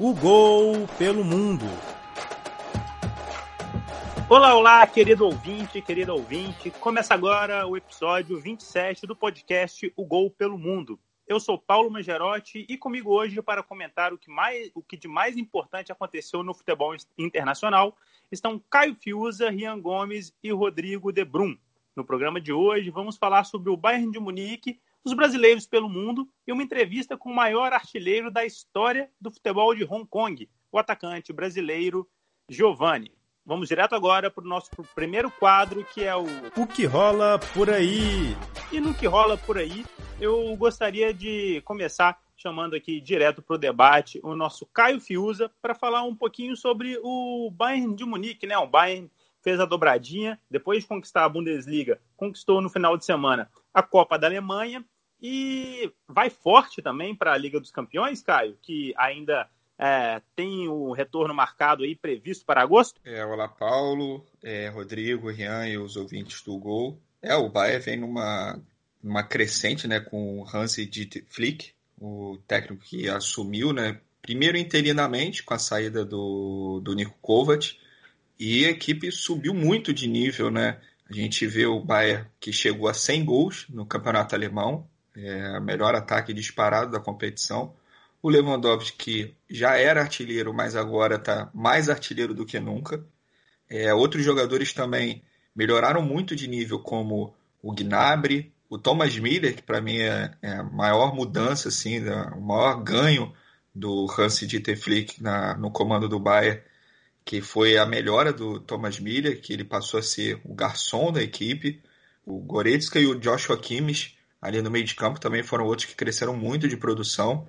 O gol pelo mundo. Olá, olá, querido ouvinte, querida ouvinte. Começa agora o episódio 27 do podcast O Gol pelo Mundo. Eu sou Paulo Mangerotti e comigo hoje para comentar o que, mais, o que de mais importante aconteceu no futebol internacional estão Caio Fiuza, Rian Gomes e Rodrigo De Brum. No programa de hoje vamos falar sobre o Bayern de Munique, os brasileiros pelo mundo e uma entrevista com o maior artilheiro da história do futebol de Hong Kong, o atacante brasileiro Giovanni. Vamos direto agora para o nosso primeiro quadro, que é o O que rola por aí. E no que rola por aí, eu gostaria de começar chamando aqui direto para o debate o nosso Caio Fiuza para falar um pouquinho sobre o Bayern de Munique, né? O Bayern fez a dobradinha, depois de conquistar a Bundesliga, conquistou no final de semana a Copa da Alemanha e vai forte também para a Liga dos Campeões, Caio, que ainda é, tem o retorno marcado aí previsto para agosto? É, olá, Paulo, é, Rodrigo, Rian e os ouvintes do Gol. É, o Bayern vem numa, numa crescente, né, com o Hansi Flick, o técnico que assumiu, né, primeiro interinamente com a saída do, do Nico Kovac, e a equipe subiu muito de nível, né? A gente vê o Bayern que chegou a 100 gols no campeonato alemão, é melhor ataque disparado da competição. O Lewandowski já era artilheiro, mas agora está mais artilheiro do que nunca. É, outros jogadores também melhoraram muito de nível, como o Gnabry, o Thomas Miller, que para mim é, é, a maior mudança, assim, o maior ganho do Hans Dieter Flick na, no comando do Bayern, que foi a melhora do Thomas Miller, que ele passou a ser o garçom da equipe. O Goretzka e o Joshua Kimmich, ali no meio de campo, também foram outros que cresceram muito de produção.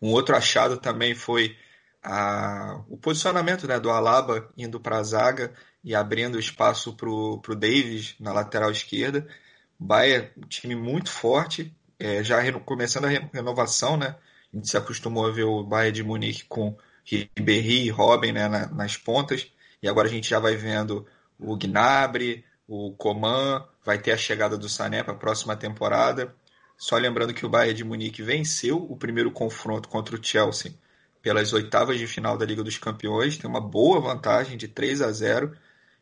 Um outro achado também foi a, o posicionamento né, do Alaba indo para a zaga e abrindo espaço para o Davis na lateral esquerda. Bayern, um time muito forte, é, já começando a renovação, né? A gente se acostumou a ver o Bayern de Munique com Ribéry e Robin né, na, nas pontas, e agora a gente já vai vendo o Gnabry, o Coman, vai ter a chegada do Sané para a próxima temporada. Só lembrando que o Bayern de Munique venceu o primeiro confronto contra o Chelsea pelas oitavas de final da Liga dos Campeões, tem uma boa vantagem de 3 a 0.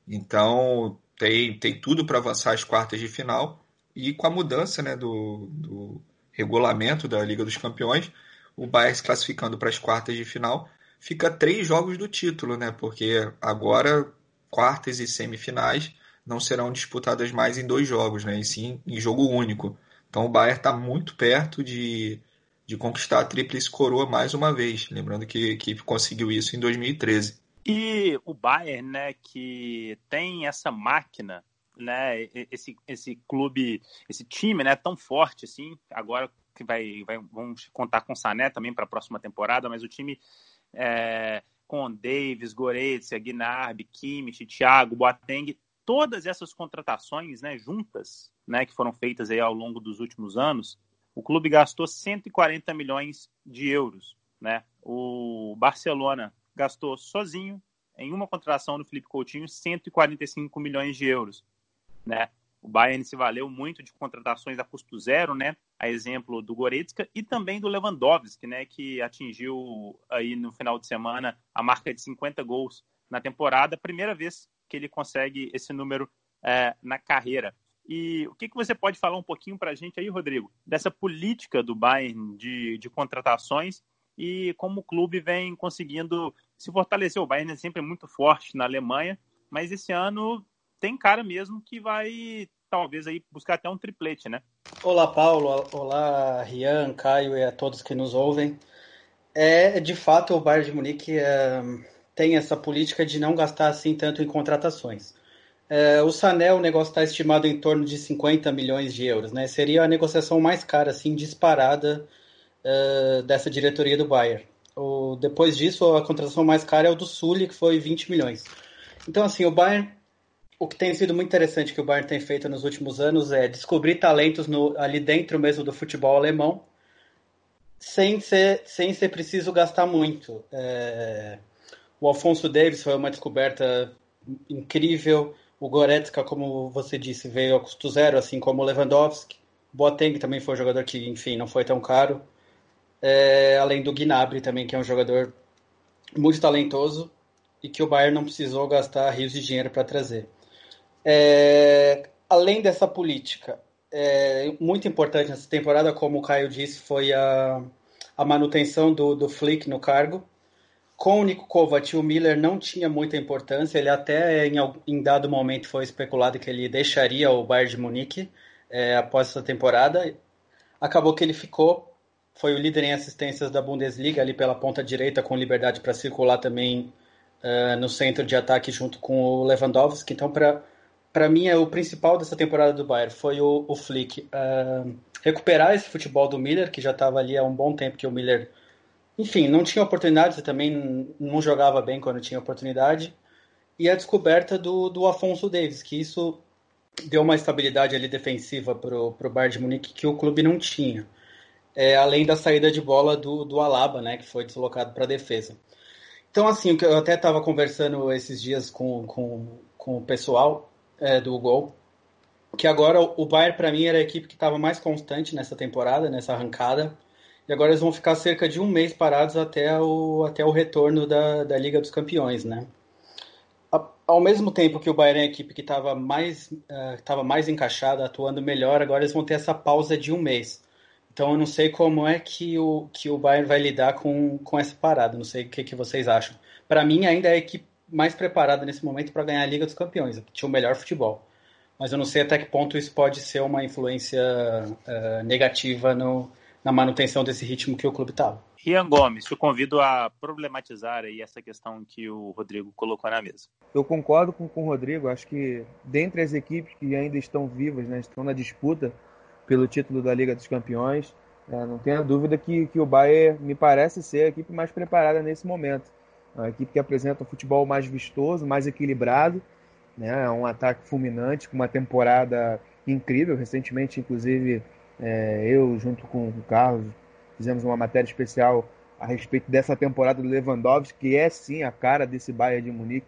Então tem, tem tudo para avançar às quartas de final. E com a mudança né, do, do regulamento da Liga dos Campeões, o Bayern se classificando para as quartas de final, fica três jogos do título, né? Porque agora quartas e semifinais não serão disputadas mais em dois jogos, né? E sim em jogo único. Então o Bayern está muito perto de, de conquistar a tríplice coroa mais uma vez. Lembrando que a equipe conseguiu isso em 2013. E o Bayern, né, que tem essa máquina, né, esse, esse clube, esse time, né, tão forte assim, agora que vai, vai vamos contar com o Sané também para a próxima temporada, mas o time é, com Davis, Goretzka, Gnabry, Kimmich, Thiago, Boateng, todas essas contratações, né, juntas, né, que foram feitas aí ao longo dos últimos anos, o clube gastou 140 milhões de euros, né? O Barcelona gastou sozinho em uma contratação do Felipe Coutinho 145 milhões de euros, né? O Bayern se valeu muito de contratações a custo zero, né? A exemplo do Goretzka e também do Lewandowski, né? Que atingiu aí no final de semana a marca de 50 gols na temporada, primeira vez que ele consegue esse número é, na carreira. E o que, que você pode falar um pouquinho para a gente aí, Rodrigo, dessa política do Bayern de, de contratações e como o clube vem conseguindo se fortalecer. O Bayern é sempre muito forte na Alemanha, mas esse ano tem cara mesmo que vai talvez aí buscar até um triplete, né? Olá, Paulo. Olá, Rian, Caio e a todos que nos ouvem. É, de fato, o Bayern de Munique é, tem essa política de não gastar assim tanto em contratações. É, o Sané, o negócio está estimado em torno de 50 milhões de euros, né? Seria a negociação mais cara, assim, disparada uh, dessa diretoria do Bayern. O, depois disso, a contratação mais cara é o do Sully, que foi 20 milhões. Então, assim, o Bayern, o que tem sido muito interessante que o Bayern tem feito nos últimos anos é descobrir talentos no, ali dentro mesmo do futebol alemão, sem ser, sem ser preciso gastar muito. É, o Alfonso Davis foi uma descoberta incrível. O Goretzka, como você disse, veio a custo zero, assim como o Lewandowski. Boateng também foi um jogador que, enfim, não foi tão caro. é, além do Gnabry também, que é um jogador muito talentoso e que o Bayern não precisou gastar rios de dinheiro para trazer. É, além dessa política, é, muito importante nessa temporada, como o Caio disse, foi a, a manutenção do, do Flick no cargo. Com o Nico Kovac, o Miller não tinha muita importância. Ele até em, em dado momento foi especulado que ele deixaria o Bayern de Munique é, após essa temporada. Acabou que ele ficou, foi o líder em assistências da Bundesliga ali pela ponta direita, com liberdade para circular também uh, no centro de ataque junto com o Lewandowski. Então, para para mim, é o principal dessa temporada do Bayern foi o, o Flick. Uh, recuperar esse futebol do Miller, que já estava ali há um bom tempo que o Miller, enfim, não tinha oportunidades e também não jogava bem quando tinha oportunidade. E a descoberta do, do Afonso Davis, que isso deu uma estabilidade ali defensiva para o Bayern de Munique que o clube não tinha. É, além da saída de bola do, do Alaba, né, que foi deslocado para defesa. Então, assim, eu até estava conversando esses dias com, com, com o pessoal, é, do gol. Que agora o Bayern, para mim, era a equipe que estava mais constante nessa temporada, nessa arrancada. E agora eles vão ficar cerca de um mês parados até o, até o retorno da, da Liga dos Campeões, né? Ao mesmo tempo que o Bayern é a equipe que estava mais, uh, mais encaixada, atuando melhor, agora eles vão ter essa pausa de um mês. Então eu não sei como é que o, que o Bayern vai lidar com, com essa parada, não sei o que, que vocês acham. Para mim, ainda é a equipe mais preparada nesse momento para ganhar a Liga dos Campeões, que tinha o melhor futebol. Mas eu não sei até que ponto isso pode ser uma influência uh, negativa no, na manutenção desse ritmo que o clube estava. Rian Gomes, te convido a problematizar aí essa questão que o Rodrigo colocou na mesa. Eu concordo com, com o Rodrigo, acho que dentre as equipes que ainda estão vivas, né, estão na disputa pelo título da Liga dos Campeões, é, não tenha dúvida que, que o Bayern me parece ser a equipe mais preparada nesse momento. É uma equipe que apresenta um futebol mais vistoso, mais equilibrado, né? um ataque fulminante, com uma temporada incrível. Recentemente, inclusive, é, eu, junto com o Carlos, fizemos uma matéria especial a respeito dessa temporada do Lewandowski, que é sim a cara desse Bayern de Munique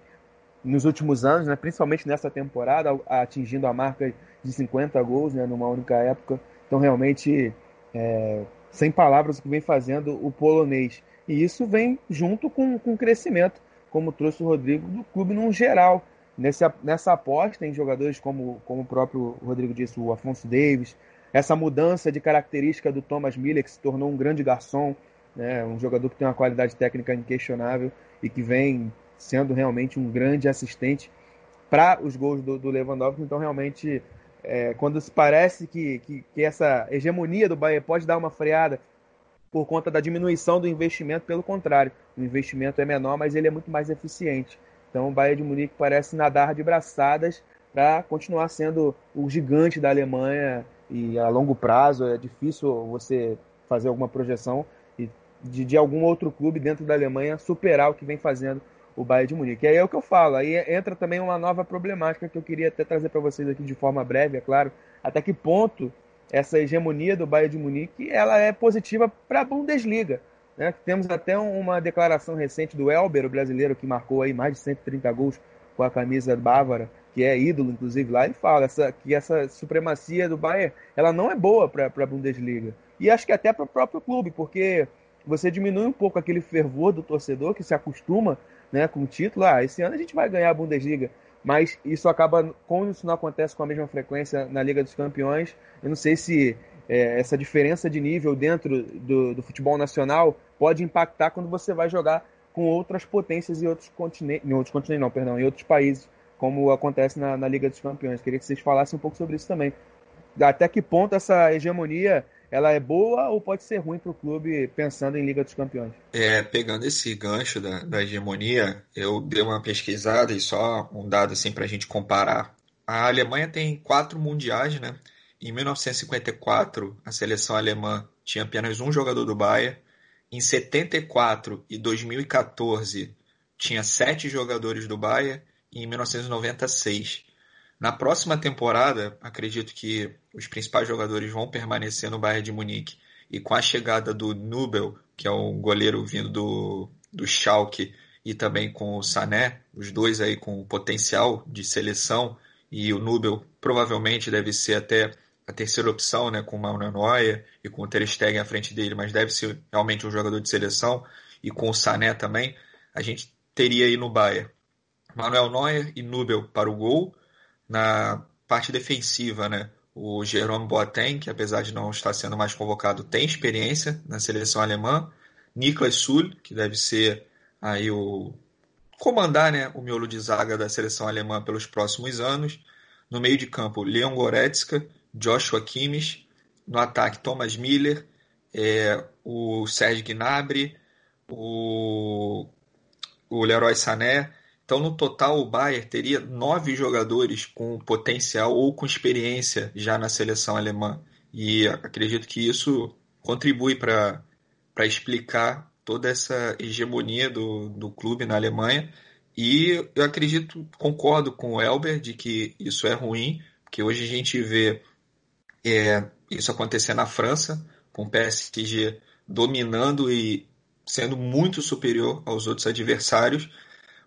nos últimos anos, né? principalmente nessa temporada, atingindo a marca de 50 gols né? numa única época. Então, realmente, é, sem palavras, o que vem fazendo o polonês. E isso vem junto com, com o crescimento, como trouxe o Rodrigo, do clube num geral. Nessa, nessa aposta em jogadores como, como o próprio Rodrigo disse, o Afonso Davis, essa mudança de característica do Thomas Miller, que se tornou um grande garçom, né, um jogador que tem uma qualidade técnica inquestionável e que vem sendo realmente um grande assistente para os gols do, do Lewandowski. Então, realmente, é, quando se parece que, que, que, essa hegemonia do Bayern pode dar uma freada por conta da diminuição do investimento, pelo contrário, o investimento é menor, mas ele é muito mais eficiente. Então o Bayern de Munique parece nadar de braçadas para continuar sendo o gigante da Alemanha e a longo prazo é difícil você fazer alguma projeção de, de algum outro clube dentro da Alemanha superar o que vem fazendo o Bayern de Munique. E aí é o que eu falo, aí entra também uma nova problemática que eu queria até trazer para vocês aqui de forma breve, é claro, até que ponto essa hegemonia do Bayern de Munique ela é positiva para a Bundesliga. Né? Temos até uma declaração recente do Elber, o brasileiro que marcou aí mais de 130 gols com a camisa bávara, que é ídolo inclusive lá, ele fala essa, que essa supremacia do Bayern ela não é boa para a Bundesliga. E acho que até para o próprio clube, porque você diminui um pouco aquele fervor do torcedor que se acostuma né, com o título. Ah, esse ano a gente vai ganhar a Bundesliga mas isso acaba, como isso não acontece com a mesma frequência na Liga dos Campeões, eu não sei se é, essa diferença de nível dentro do, do, futebol nacional pode impactar quando você vai jogar com outras potências em outros continentes, em outros continentes não, perdão, em outros países, como acontece na, na Liga dos Campeões. Queria que vocês falassem um pouco sobre isso também. Até que ponto essa hegemonia ela é boa ou pode ser ruim para o clube pensando em Liga dos Campeões? É, pegando esse gancho da, da hegemonia, eu dei uma pesquisada e só um dado assim para a gente comparar. A Alemanha tem quatro mundiais, né? Em 1954, a seleção alemã tinha apenas um jogador do Bayern. Em 74 e 2014, tinha sete jogadores do Bayern. E em 1996, na próxima temporada, acredito que os principais jogadores vão permanecer no Bayern de Munique. E com a chegada do Nubel, que é o goleiro vindo do, do Schalke, e também com o Sané, os dois aí com potencial de seleção, e o Nubel provavelmente deve ser até a terceira opção, né, com o Manuel Neuer e com o Ter Stegen à frente dele, mas deve ser realmente um jogador de seleção e com o Sané também, a gente teria aí no Bayern Manuel Neuer e Nubel para o gol. Na parte defensiva, né, o Jerome Boateng, que apesar de não estar sendo mais convocado, tem experiência na seleção alemã. Niklas Sul, que deve ser aí o comandar, né, o miolo de zaga da seleção alemã pelos próximos anos. No meio de campo, Leon Goretzka, Joshua Kimmich. No ataque, Thomas Miller, é, o Serge Gnabry, o, o Leroy Sané. Então, no total, o Bayern teria nove jogadores com potencial ou com experiência já na seleção alemã. E acredito que isso contribui para explicar toda essa hegemonia do, do clube na Alemanha. E eu acredito, concordo com o Elber de que isso é ruim, porque hoje a gente vê é, isso acontecer na França, com o PSG dominando e sendo muito superior aos outros adversários.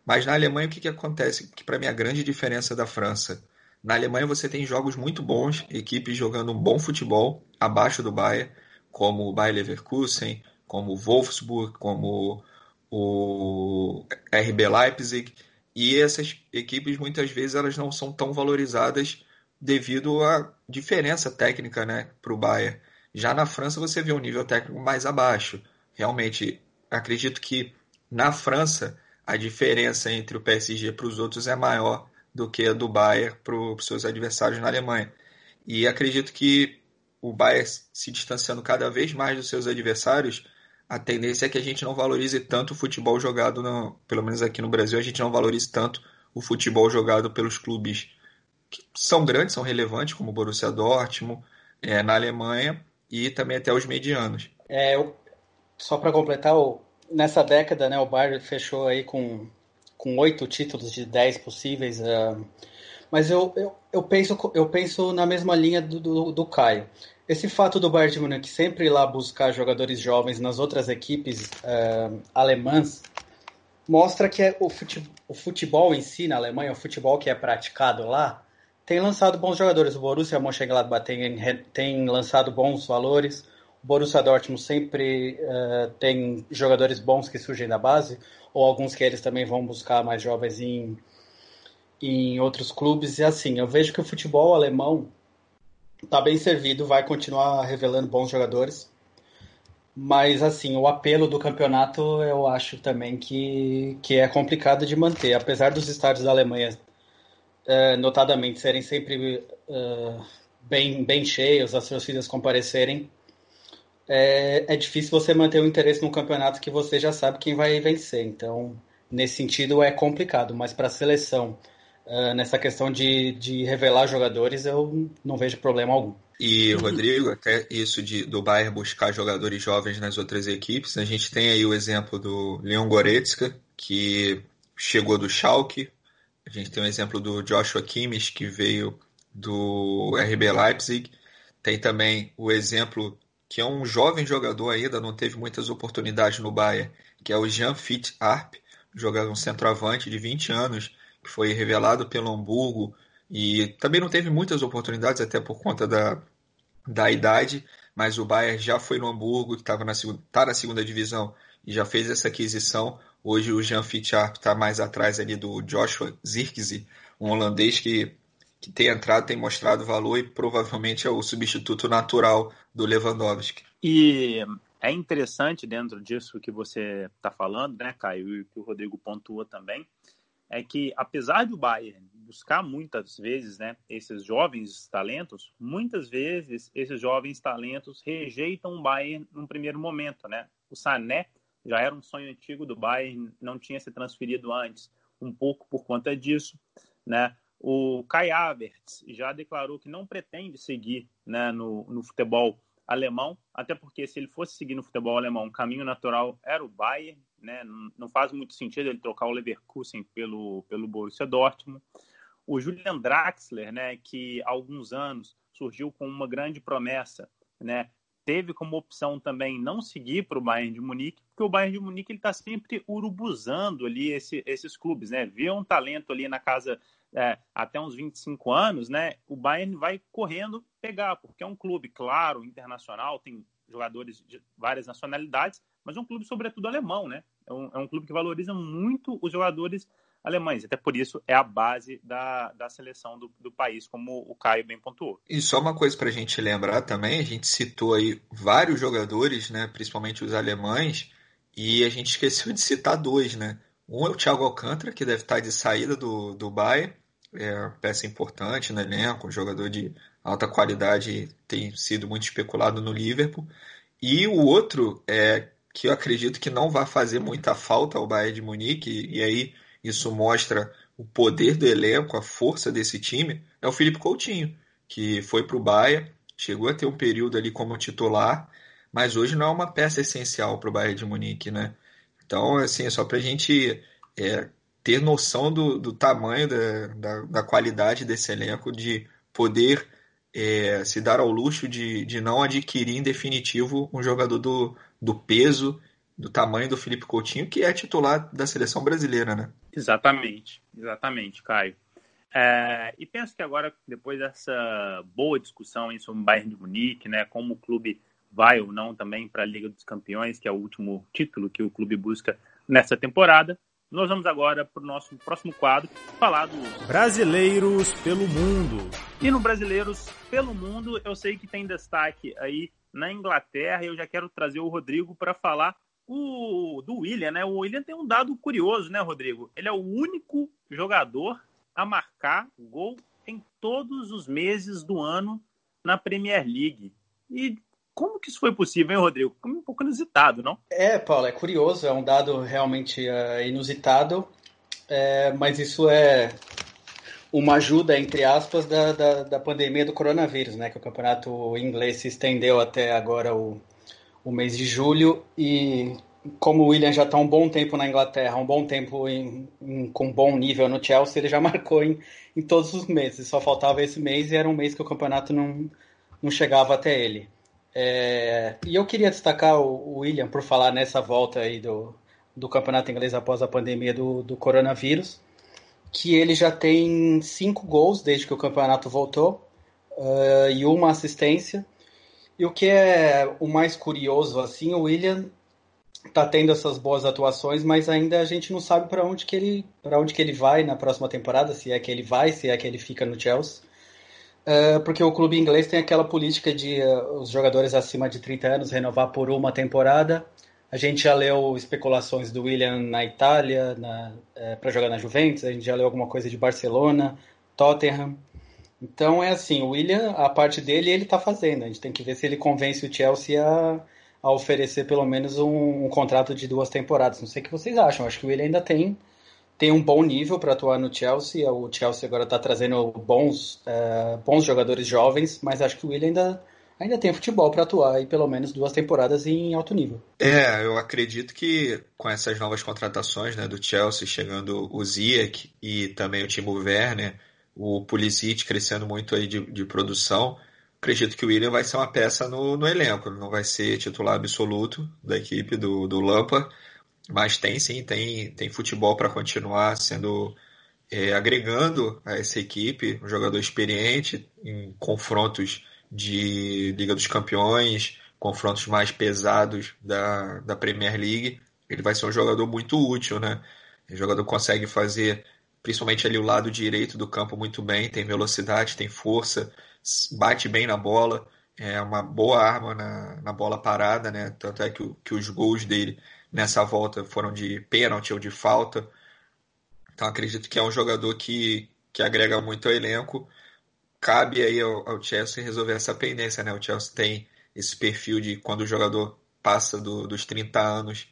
Mas na Alemanha o que, que acontece? Que para mim a grande diferença da França. Na Alemanha você tem jogos muito bons, equipes jogando um bom futebol abaixo do Bayern, como o Bayer Leverkusen, como o Wolfsburg, como o RB Leipzig, e essas equipes muitas vezes elas não são tão valorizadas devido à diferença técnica né, para o Bayern. Já na França você vê um nível técnico mais abaixo. Realmente, acredito que na França a diferença entre o PSG para os outros é maior do que a do Bayern para os seus adversários na Alemanha. E acredito que o Bayern se distanciando cada vez mais dos seus adversários, a tendência é que a gente não valorize tanto o futebol jogado, no, pelo menos aqui no Brasil, a gente não valorize tanto o futebol jogado pelos clubes que são grandes, são relevantes, como o Borussia Dortmund, é, na Alemanha, e também até os medianos. É, eu, só para completar, nessa década, né, o Bayern fechou aí com com oito títulos de dez possíveis, uh, mas eu, eu, eu, penso, eu penso na mesma linha do, do, do Caio. Esse fato do Bayern de Munique sempre ir lá buscar jogadores jovens nas outras equipes uh, alemãs mostra que é o, futebol, o futebol em si na Alemanha, o futebol que é praticado lá, tem lançado bons jogadores. O Borussia Mönchengladbach tem, tem lançado bons valores. Borussia Dortmund sempre uh, tem jogadores bons que surgem da base, ou alguns que eles também vão buscar mais jovens em, em outros clubes. E assim, eu vejo que o futebol alemão está bem servido, vai continuar revelando bons jogadores. Mas, assim, o apelo do campeonato eu acho também que, que é complicado de manter. Apesar dos estádios da Alemanha, uh, notadamente, serem sempre uh, bem, bem cheios, as torcidas comparecerem, é, é difícil você manter o interesse num campeonato que você já sabe quem vai vencer. Então, nesse sentido, é complicado. Mas para a seleção uh, nessa questão de, de revelar jogadores, eu não vejo problema algum. E, Rodrigo, até isso de, do Bayern buscar jogadores jovens nas outras equipes, a gente tem aí o exemplo do Leon Goretzka, que chegou do Schalke, a gente tem o exemplo do Joshua Kimmich, que veio do RB Leipzig, tem também o exemplo que é um jovem jogador ainda, não teve muitas oportunidades no Bayern, que é o Jean Fit Arp, jogador um centroavante de 20 anos, que foi revelado pelo Hamburgo e também não teve muitas oportunidades, até por conta da, da idade, mas o Bayern já foi no Hamburgo, que estava na, tá na segunda divisão e já fez essa aquisição. Hoje o Jean Fitcharp está mais atrás ali do Joshua Zirkzee, um holandês que, que tem entrado, tem mostrado valor e provavelmente é o substituto natural do Lewandowski. E é interessante dentro disso que você está falando, né, Caio, e que o Rodrigo pontua também, é que apesar do Bayern buscar muitas vezes, né, esses jovens talentos, muitas vezes esses jovens talentos rejeitam o Bayern num primeiro momento, né? O Sané já era um sonho antigo do Bayern, não tinha se transferido antes, um pouco por conta disso, né? O Kai Havertz já declarou que não pretende seguir né, no, no futebol alemão, até porque se ele fosse seguir no futebol alemão, o caminho natural era o Bayern, né? Não faz muito sentido ele trocar o Leverkusen pelo, pelo Borussia Dortmund. O Julian Draxler, né, que há alguns anos surgiu com uma grande promessa, né, teve como opção também não seguir para o Bayern de Munique, porque o Bayern de Munique está sempre urubuzando ali esse, esses clubes, né? Vê um talento ali na casa é, até uns 25 anos, né, o Bayern vai correndo pegar, porque é um clube, claro, internacional, tem jogadores de várias nacionalidades, mas é um clube, sobretudo, alemão, né? É um, é um clube que valoriza muito os jogadores alemães. Até por isso é a base da, da seleção do, do país, como o Caio bem pontuou. E só uma coisa para a gente lembrar também, a gente citou aí vários jogadores, né, principalmente os alemães, e a gente esqueceu de citar dois, né? Um é o Thiago Alcântara, que deve estar de saída do, do Bayern, é peça importante no elenco, um jogador de alta qualidade, tem sido muito especulado no Liverpool. E o outro é que eu acredito que não vai fazer muita falta ao Bayern de Munique, e aí isso mostra o poder do elenco, a força desse time, é o Felipe Coutinho, que foi para o Bayern, chegou a ter um período ali como titular, mas hoje não é uma peça essencial para o Bayern de Munique, né? Então, assim, é só para a gente é, ter noção do, do tamanho, da, da, da, qualidade desse elenco, de poder é, se dar ao luxo de, de não adquirir em definitivo um jogador do, do peso do tamanho do Felipe Coutinho, que é titular da seleção brasileira, né? Exatamente, exatamente, Caio. É, e penso que agora, depois dessa boa discussão sobre o Bayern de Munique, né, como o clube vai ou não também para a Liga dos Campeões, que é o último título que o clube busca nessa temporada, nós vamos agora para o nosso próximo quadro falar dos Brasileiros pelo Mundo. E no Brasileiros pelo Mundo, eu sei que tem destaque aí na Inglaterra. Eu já quero trazer o Rodrigo para falar o, do William, né? O William tem um dado curioso, né, Rodrigo? Ele é o único jogador a marcar gol em todos os meses do ano na Premier League. E como que isso foi possível, hein, Rodrigo? Um pouco inusitado, não? É, Paulo, é curioso, é um dado realmente uh, inusitado, é, mas isso é uma ajuda, entre aspas, da, da, da, pandemia do coronavírus, né? Que o campeonato inglês se estendeu até agora o, o mês de julho e como o William já está um bom tempo na Inglaterra, um bom tempo em, em, com bom nível no Chelsea, ele já marcou em, em todos os meses. Só faltava esse mês e era um mês que o campeonato não, não chegava até ele. É, e eu queria destacar o, o, William por falar nessa volta aí do, do campeonato inglês após a pandemia do, do coronavírus, que ele já tem cinco gols desde que o campeonato voltou uh, e uma assistência. E o que é o mais curioso, assim, o William tá tendo essas boas atuações, mas ainda a gente não sabe para onde que ele para onde que ele vai na próxima temporada, se é que ele vai, se é que ele fica no Chelsea. Uh, porque o clube inglês tem aquela política de uh, os jogadores acima de 30 anos renovar por uma temporada. A gente já leu especulações do William na Itália uh, eh, para jogar na Juventus, a gente já leu alguma coisa de Barcelona, Tottenham. Então é assim, o William, a parte dele, ele está fazendo. A gente tem que ver se ele convence o Chelsea a, a oferecer pelo menos um, um, contrato de duas temporadas. Não sei o que vocês acham. Acho que o William ainda tem, tem um bom nível para atuar no Chelsea. O Chelsea agora está trazendo bons, uh, bons jogadores jovens, mas acho que o William ainda, ainda tem futebol para atuar e pelo menos duas temporadas em alto nível. É, eu acredito que com essas novas contratações né, do Chelsea, chegando o Ziyech e também o Timo Werner o Pulisic crescendo muito aí de, de produção. Acredito que o William vai ser uma peça no, no elenco, não vai ser titular absoluto da equipe do, do Lampa, mas tem sim, tem, tem futebol para continuar sendo é, agregando a essa equipe, um jogador experiente em confrontos de Liga dos Campeões, confrontos mais pesados da, da Premier League. Ele vai ser um jogador muito útil, né? O jogador consegue fazer principalmente ali o lado direito do campo muito bem, tem velocidade, tem força, bate bem na bola, é uma boa arma na, na bola parada, né? Tanto é que, que os gols dele nessa volta foram de pênalti ou de falta. Então acredito que é um jogador que, que agrega muito ao elenco. Cabe aí ao, ao Chelsea resolver essa pendência, né? O Chelsea tem esse perfil de quando o jogador passa do, dos 30 anos,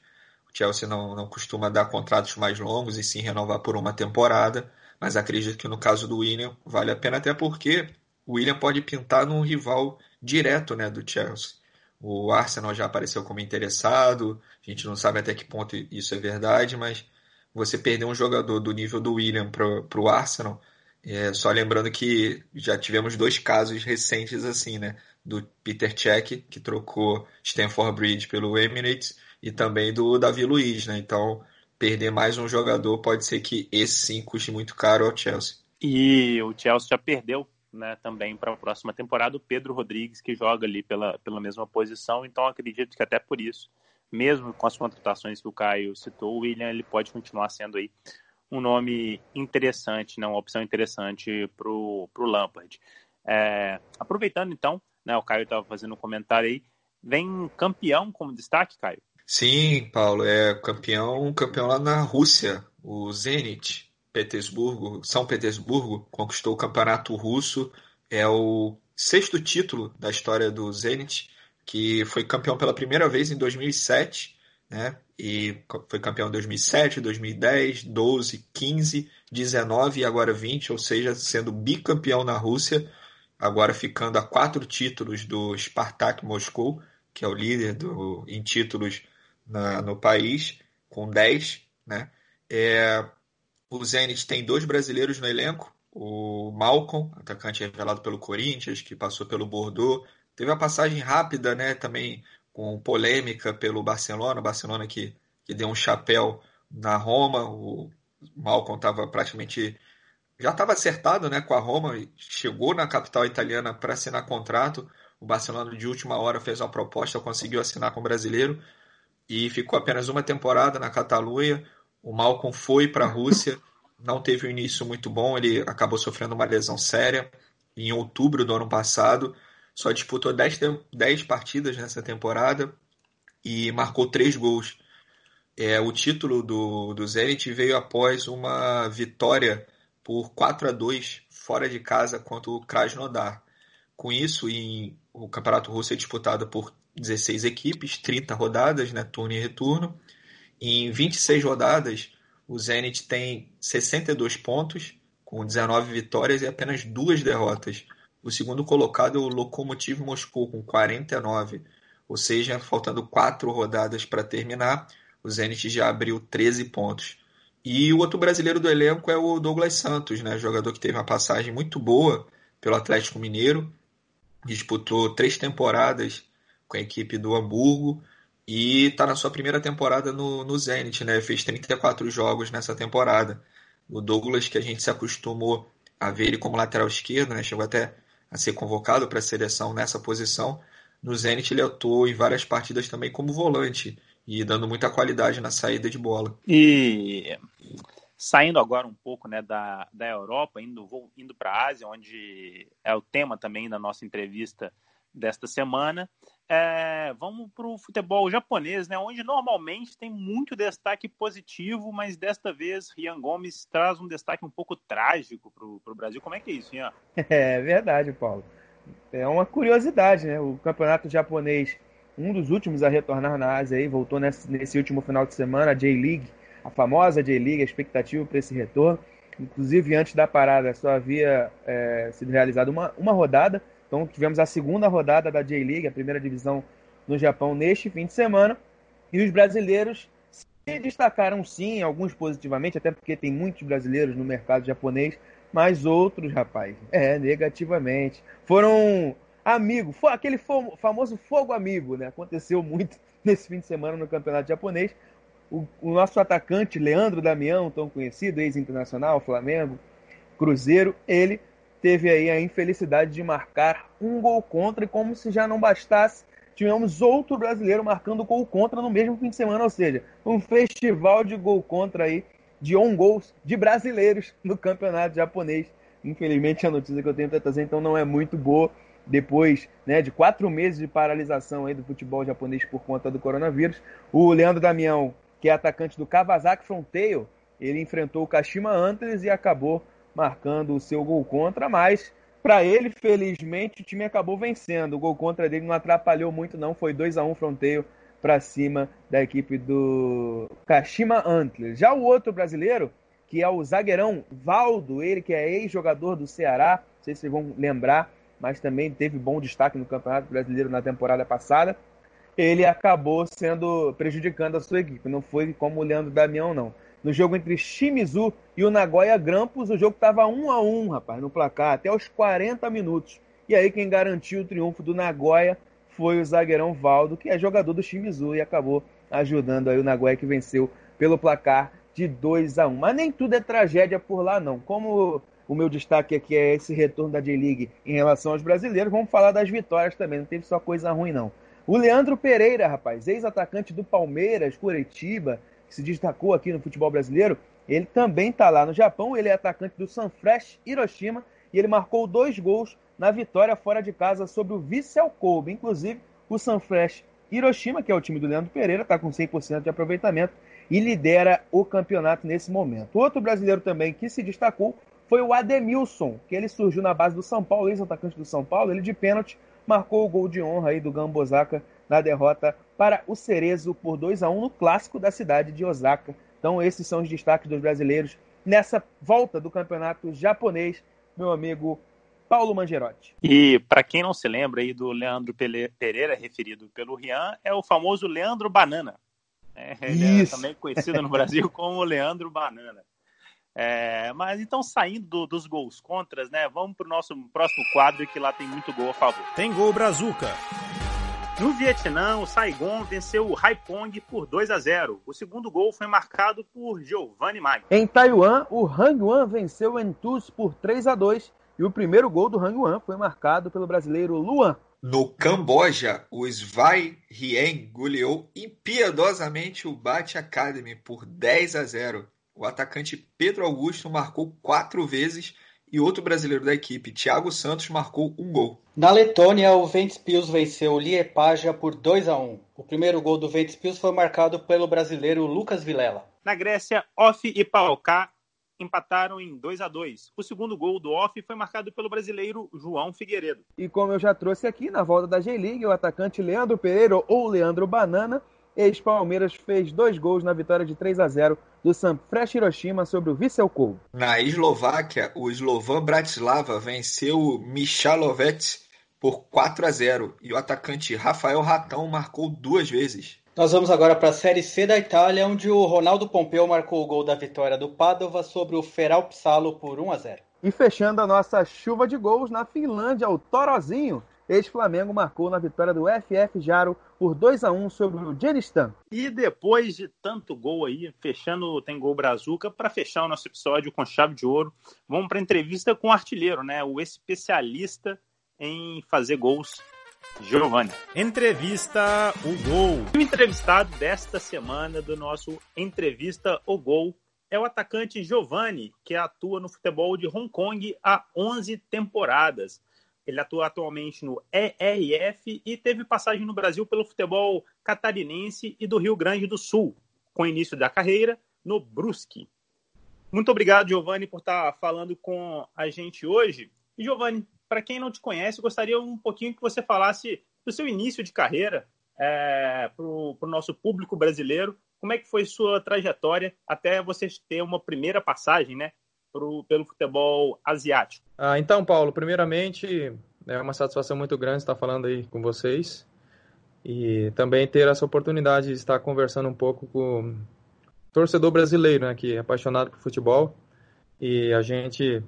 Chelsea não, não costuma dar contratos mais longos e sim renovar por uma temporada, mas acredito que no caso do William vale a pena até porque o William pode pintar num rival direto né, do Chelsea. O Arsenal já apareceu como interessado, a gente não sabe até que ponto isso é verdade, mas você perder um jogador do nível do William para o Arsenal, é, só lembrando que já tivemos dois casos recentes assim, né? Do Peter Cech, que trocou Stamford Bridge pelo Emirates, e também do Davi Luiz, né? Então, perder mais um jogador pode ser que esse sim custe muito caro ao Chelsea. E o Chelsea já perdeu né, também para a próxima temporada o Pedro Rodrigues, que joga ali pela, pela mesma posição. Então acredito que até por isso, mesmo com as contratações que o Caio citou, o William ele pode continuar sendo aí um nome interessante, né, uma opção interessante para o Lampard. É, aproveitando então, né, o Caio estava fazendo um comentário aí, vem campeão como destaque, Caio? Sim, Paulo, é campeão, campeão lá na Rússia, o Zenit. Petersburgo, São Petersburgo, conquistou o campeonato russo, é o sexto título da história do Zenit, que foi campeão pela primeira vez em 2007, né? E foi campeão em 2007, 2010, 12, 15, 19 e agora 20, ou seja, sendo bicampeão na Rússia, agora ficando a quatro títulos do Spartak Moscou, que é o líder do, em títulos na, no país, com 10, né? É, o Zenit tem dois brasileiros no elenco. O Malcolm, atacante revelado pelo Corinthians, que passou pelo Bordeaux. Teve uma passagem rápida, né? Também com polêmica pelo Barcelona. Barcelona que, que deu um chapéu na Roma. O Malcolm estava praticamente. Já estava acertado né, com a Roma, chegou na capital italiana para assinar contrato. O Barcelona, de última hora, fez uma proposta, conseguiu assinar com o brasileiro e ficou apenas uma temporada na Catalunha. O Malcolm foi para a Rússia, não teve um início muito bom, ele acabou sofrendo uma lesão séria em outubro do ano passado. Só disputou 10, 10 partidas nessa temporada e marcou 3 gols. É, o título do, do Zenit veio após uma vitória por 4 a 2 fora de casa contra o Krasnodar. Com isso, em, o Campeonato Russo é disputado por 16 equipes, 30 rodadas, né, turno e retorno. Em 26 rodadas, o Zenit tem 62 pontos, com 19 vitórias e apenas duas derrotas. O segundo colocado é o Lokomotiv Moscou, com 49. Ou seja, faltando quatro rodadas para terminar, o Zenit já abriu 13 pontos. E o outro brasileiro do elenco é o Douglas Santos, né? jogador que teve uma passagem muito boa pelo Atlético Mineiro, disputou três temporadas com a equipe do Hamburgo e está na sua primeira temporada no, no Zenit, né? Fez 34 jogos nessa temporada. O Douglas, que a gente se acostumou a ver ele como lateral esquerdo, né? Chegou até a ser convocado para a seleção nessa posição. No Zenit ele atuou em várias partidas também como volante e dando muita qualidade na saída de bola. E saindo agora um pouco né, da, da Europa, indo, indo para a Ásia, onde é o tema também da nossa entrevista desta semana. É, vamos para o futebol japonês, né, onde normalmente tem muito destaque positivo, mas desta vez Rian Gomes traz um destaque um pouco trágico para o Brasil. Como é que é isso, Rian? É verdade, Paulo. É uma curiosidade, né? O campeonato japonês, um dos últimos a retornar na Ásia, aí, voltou nesse, nesse último final de semana, a J-League, a famosa J-League, a expectativa para esse retorno. Inclusive, antes da parada, só havia é, sido realizada uma, uma rodada então tivemos a segunda rodada da J-League, a primeira divisão no Japão, neste fim de semana. E os brasileiros se destacaram sim, alguns positivamente, até porque tem muitos brasileiros no mercado japonês, mas outros, rapaz, é, negativamente. Foram amigos, foi aquele famoso fogo amigo, né? Aconteceu muito nesse fim de semana no campeonato japonês. O, o nosso atacante, Leandro Damião, tão conhecido, ex-internacional, Flamengo, Cruzeiro, ele teve aí a infelicidade de marcar um gol contra e como se já não bastasse, tivemos outro brasileiro marcando gol contra no mesmo fim de semana, ou seja, um festival de gol contra aí, de on gols de brasileiros no campeonato japonês. Infelizmente a notícia que eu tenho para trazer então não é muito boa. Depois né, de quatro meses de paralisação aí do futebol japonês por conta do coronavírus, o Leandro Damião, que é atacante do Kawasaki Frontier, ele enfrentou o Kashima Antlers e acabou marcando o seu gol contra, mas para ele, felizmente, o time acabou vencendo. O gol contra dele não atrapalhou muito, não. Foi 2 a 1 um fronteio para cima da equipe do Kashima Antlers. Já o outro brasileiro, que é o zagueirão Valdo, ele que é ex-jogador do Ceará, não sei se vocês vão lembrar, mas também teve bom destaque no Campeonato Brasileiro na temporada passada. Ele acabou sendo prejudicando a sua equipe. Não foi como o Leandro Damião, não no jogo entre Shimizu e o Nagoya Grampus, o jogo estava 1 a 1 rapaz, no placar, até os 40 minutos. E aí quem garantiu o triunfo do Nagoya foi o zagueirão Valdo, que é jogador do Shimizu e acabou ajudando aí o Nagoya que venceu pelo placar de 2 a 1. Mas nem tudo é tragédia por lá não. Como o meu destaque aqui é esse retorno da J-League em relação aos brasileiros. Vamos falar das vitórias também, não teve só coisa ruim não. O Leandro Pereira, rapaz, ex-atacante do Palmeiras, Curitiba, que se destacou aqui no futebol brasileiro, ele também está lá no Japão, ele é atacante do Sanfrecce Hiroshima e ele marcou dois gols na vitória fora de casa sobre o Vissel Kobe. Inclusive, o Sanfrecce Hiroshima, que é o time do Leandro Pereira, está com 100% de aproveitamento e lidera o campeonato nesse momento. Outro brasileiro também que se destacou foi o Ademilson, que ele surgiu na base do São Paulo, ex-atacante do São Paulo, ele de pênalti marcou o gol de honra aí do Gambosaka na derrota para o Cerezo por 2 a 1 no clássico da cidade de Osaka. Então esses são os destaques dos brasileiros nessa volta do campeonato japonês, meu amigo Paulo Mangerotti. E para quem não se lembra aí do Leandro Pereira, referido pelo Rian, é o famoso Leandro Banana. É, ele é também conhecido no Brasil como Leandro Banana. É, mas então, saindo do, dos gols contras, né? Vamos para o nosso próximo quadro que lá tem muito gol a favor. Tem gol Brazuca. No Vietnã, o Saigon venceu o Haipong por 2 a 0. O segundo gol foi marcado por Giovanni Mag. Em Taiwan, o Hangwan venceu o Entus por 3 a 2 e o primeiro gol do Hangwan foi marcado pelo brasileiro Luan. No Camboja, o Svai Hien goleou impiedosamente o Bat Academy por 10 a 0. O atacante Pedro Augusto marcou quatro vezes e outro brasileiro da equipe, Thiago Santos, marcou um gol. Na Letônia, o Ventspils venceu o Liepaja por 2 a 1. O primeiro gol do Ventspils foi marcado pelo brasileiro Lucas Vilela. Na Grécia, Off e Pauká empataram em 2 a 2. O segundo gol do Off foi marcado pelo brasileiro João Figueiredo. E como eu já trouxe aqui na volta da J-League, o atacante Leandro Pereira ou Leandro Banana, ex-Palmeiras, fez dois gols na vitória de 3 a 0 do Sanfrecce Hiroshima sobre o Vissel Kobe. Na Eslováquia, o Slovan Bratislava venceu o Michalovec por 4 a 0 e o atacante Rafael Ratão marcou duas vezes. Nós vamos agora para a Série C da Itália, onde o Ronaldo Pompeu marcou o gol da vitória do Padova sobre o Feral Psalo por 1 a 0. E fechando a nossa chuva de gols na Finlândia, o Torozinho, ex-Flamengo, marcou na vitória do FF Jaro por 2 a 1 sobre o Jeristan. E depois de tanto gol aí, fechando tem gol Brazuca, para fechar o nosso episódio com chave de ouro, vamos para entrevista com o artilheiro, né, o especialista em fazer gols Giovanni. Entrevista o Gol. O entrevistado desta semana do nosso Entrevista o Gol é o atacante Giovanni, que atua no futebol de Hong Kong há 11 temporadas. Ele atua atualmente no ERF e teve passagem no Brasil pelo futebol catarinense e do Rio Grande do Sul, com início da carreira no Brusque. Muito obrigado, Giovanni, por estar falando com a gente hoje. E, Giovanni, para quem não te conhece, gostaria um pouquinho que você falasse do seu início de carreira é, para o nosso público brasileiro. Como é que foi sua trajetória até você ter uma primeira passagem, né, pro, pelo futebol asiático? Ah, então, Paulo, primeiramente é uma satisfação muito grande estar falando aí com vocês e também ter essa oportunidade de estar conversando um pouco com torcedor brasileiro, né, que é apaixonado por futebol e a gente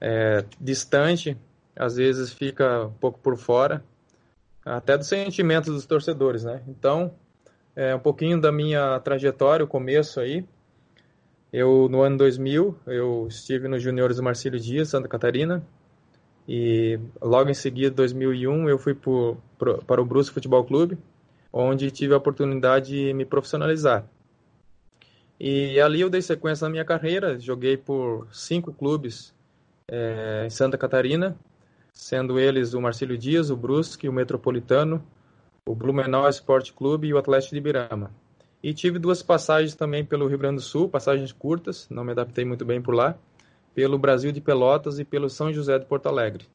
é, distante, às vezes fica um pouco por fora, até dos sentimentos dos torcedores, né? Então, é um pouquinho da minha trajetória, o começo aí. Eu, no ano 2000, eu estive nos juniores do Marcílio Dias, Santa Catarina, e logo em seguida, 2001, eu fui por, por, para o Brusque Futebol Clube, onde tive a oportunidade de me profissionalizar. E ali eu dei sequência na minha carreira, joguei por cinco clubes é, em Santa Catarina, sendo eles o Marcílio Dias, o Brusque, o Metropolitano, o Blumenau Esporte Clube e o Atlético de Ibirama. E tive duas passagens também pelo Rio Grande do Sul, passagens curtas, não me adaptei muito bem por lá, pelo Brasil de Pelotas e pelo São José de Porto Alegre.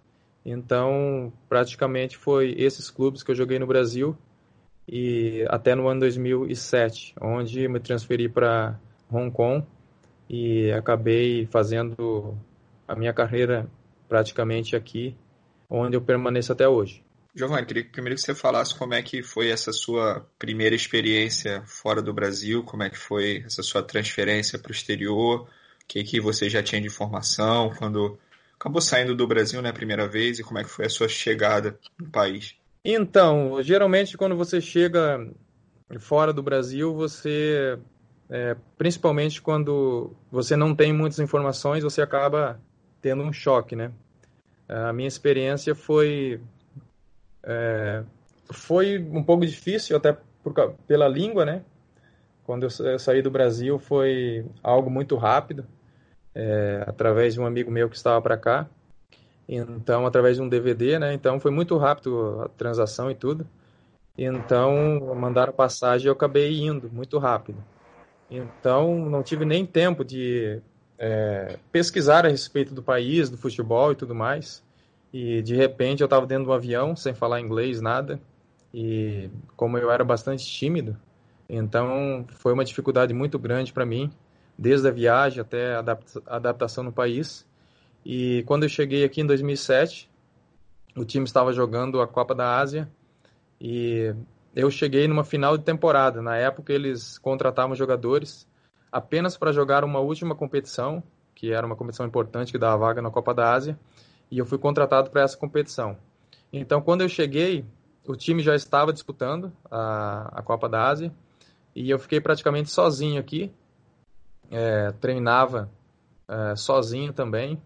Então, praticamente foi esses clubes que eu joguei no Brasil e até no ano 2007, onde me transferi para Hong Kong e acabei fazendo a minha carreira praticamente aqui, onde eu permaneço até hoje. Giovanni, queria primeiro que você falasse como é que foi essa sua primeira experiência fora do Brasil, como é que foi essa sua transferência para o exterior, o que, que você já tinha de informação quando acabou saindo do Brasil, né, primeira vez, e como é que foi a sua chegada no país? Então, geralmente quando você chega fora do Brasil, você, é, principalmente quando você não tem muitas informações, você acaba tendo um choque, né? A minha experiência foi é, foi um pouco difícil até por, pela língua, né? Quando eu saí do Brasil foi algo muito rápido, é, através de um amigo meu que estava para cá. Então, através de um DVD, né? Então foi muito rápido a transação e tudo. Então, mandaram passagem e eu acabei indo muito rápido. Então, não tive nem tempo de é, pesquisar a respeito do país, do futebol e tudo mais. E de repente eu estava dentro de um avião, sem falar inglês, nada. E como eu era bastante tímido, então foi uma dificuldade muito grande para mim, desde a viagem até a adaptação no país. E quando eu cheguei aqui em 2007, o time estava jogando a Copa da Ásia e eu cheguei numa final de temporada. Na época eles contratavam jogadores apenas para jogar uma última competição, que era uma competição importante que dava vaga na Copa da Ásia, e eu fui contratado para essa competição. Então, quando eu cheguei, o time já estava disputando a, a Copa da Ásia e eu fiquei praticamente sozinho aqui, é, treinava é, sozinho também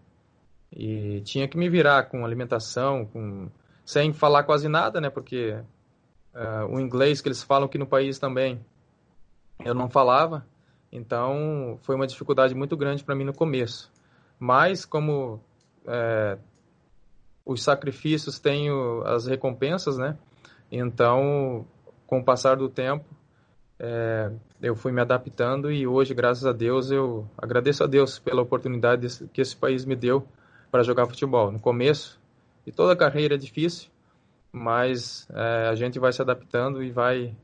e tinha que me virar com alimentação, com sem falar quase nada, né? Porque é, o inglês que eles falam aqui no país também eu não falava então, foi uma dificuldade muito grande para mim no começo. Mas, como é, os sacrifícios têm as recompensas, né? Então, com o passar do tempo, é, eu fui me adaptando e hoje, graças a Deus, eu agradeço a Deus pela oportunidade que esse país me deu para jogar futebol. No começo de toda carreira é difícil, mas é, a gente vai se adaptando e vai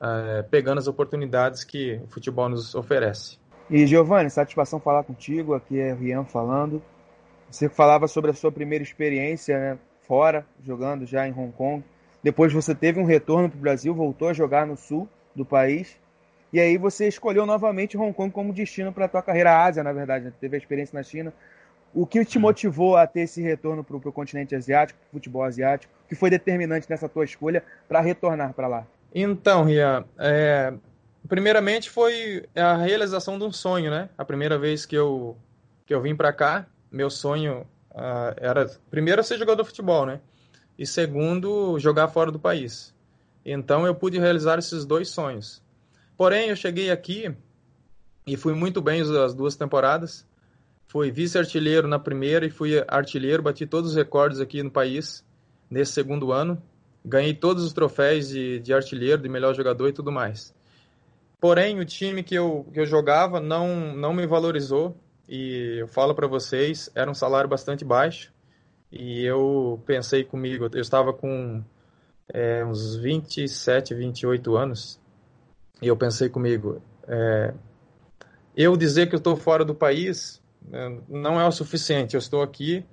é, pegando as oportunidades que o futebol nos oferece. E Giovanni, satisfação falar contigo, aqui é o Rian falando. Você falava sobre a sua primeira experiência né, fora, jogando já em Hong Kong. Depois você teve um retorno para o Brasil, voltou a jogar no sul do país. E aí você escolheu novamente Hong Kong como destino para a tua carreira Ásia, na verdade. Né? Teve a experiência na China. O que te motivou a ter esse retorno para o continente asiático, para o futebol asiático? O que foi determinante nessa tua escolha para retornar para lá? Então, Ria, é, primeiramente foi a realização de um sonho, né? A primeira vez que eu, que eu vim para cá, meu sonho uh, era, primeiro, ser jogador de futebol, né? E segundo, jogar fora do país. Então, eu pude realizar esses dois sonhos. Porém, eu cheguei aqui e fui muito bem as duas temporadas. Fui vice-artilheiro na primeira e fui artilheiro, bati todos os recordes aqui no país nesse segundo ano ganhei todos os troféus de, de artilheiro, de melhor jogador e tudo mais. Porém, o time que eu, que eu jogava não, não me valorizou e eu falo para vocês, era um salário bastante baixo. E eu pensei comigo, eu estava com é, uns 27, 28 anos. E eu pensei comigo, é, eu dizer que eu estou fora do país né, não é o suficiente, eu estou aqui,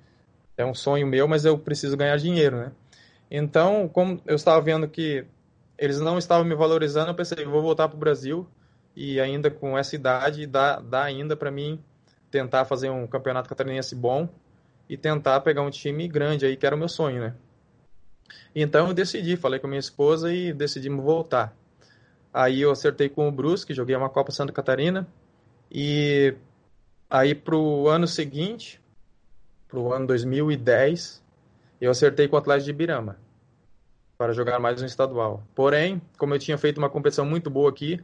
é um sonho meu, mas eu preciso ganhar dinheiro, né? Então, como eu estava vendo que eles não estavam me valorizando, eu pensei, vou voltar para o Brasil e ainda com essa idade dá, dá ainda para mim tentar fazer um campeonato catarinense bom e tentar pegar um time grande aí, que era o meu sonho, né? Então eu decidi, falei com minha esposa e decidimos voltar. Aí eu acertei com o Brusque, joguei uma Copa Santa Catarina e aí pro ano seguinte, pro ano 2010, eu acertei com o Atlético de Ibirama para jogar mais um estadual. Porém, como eu tinha feito uma competição muito boa aqui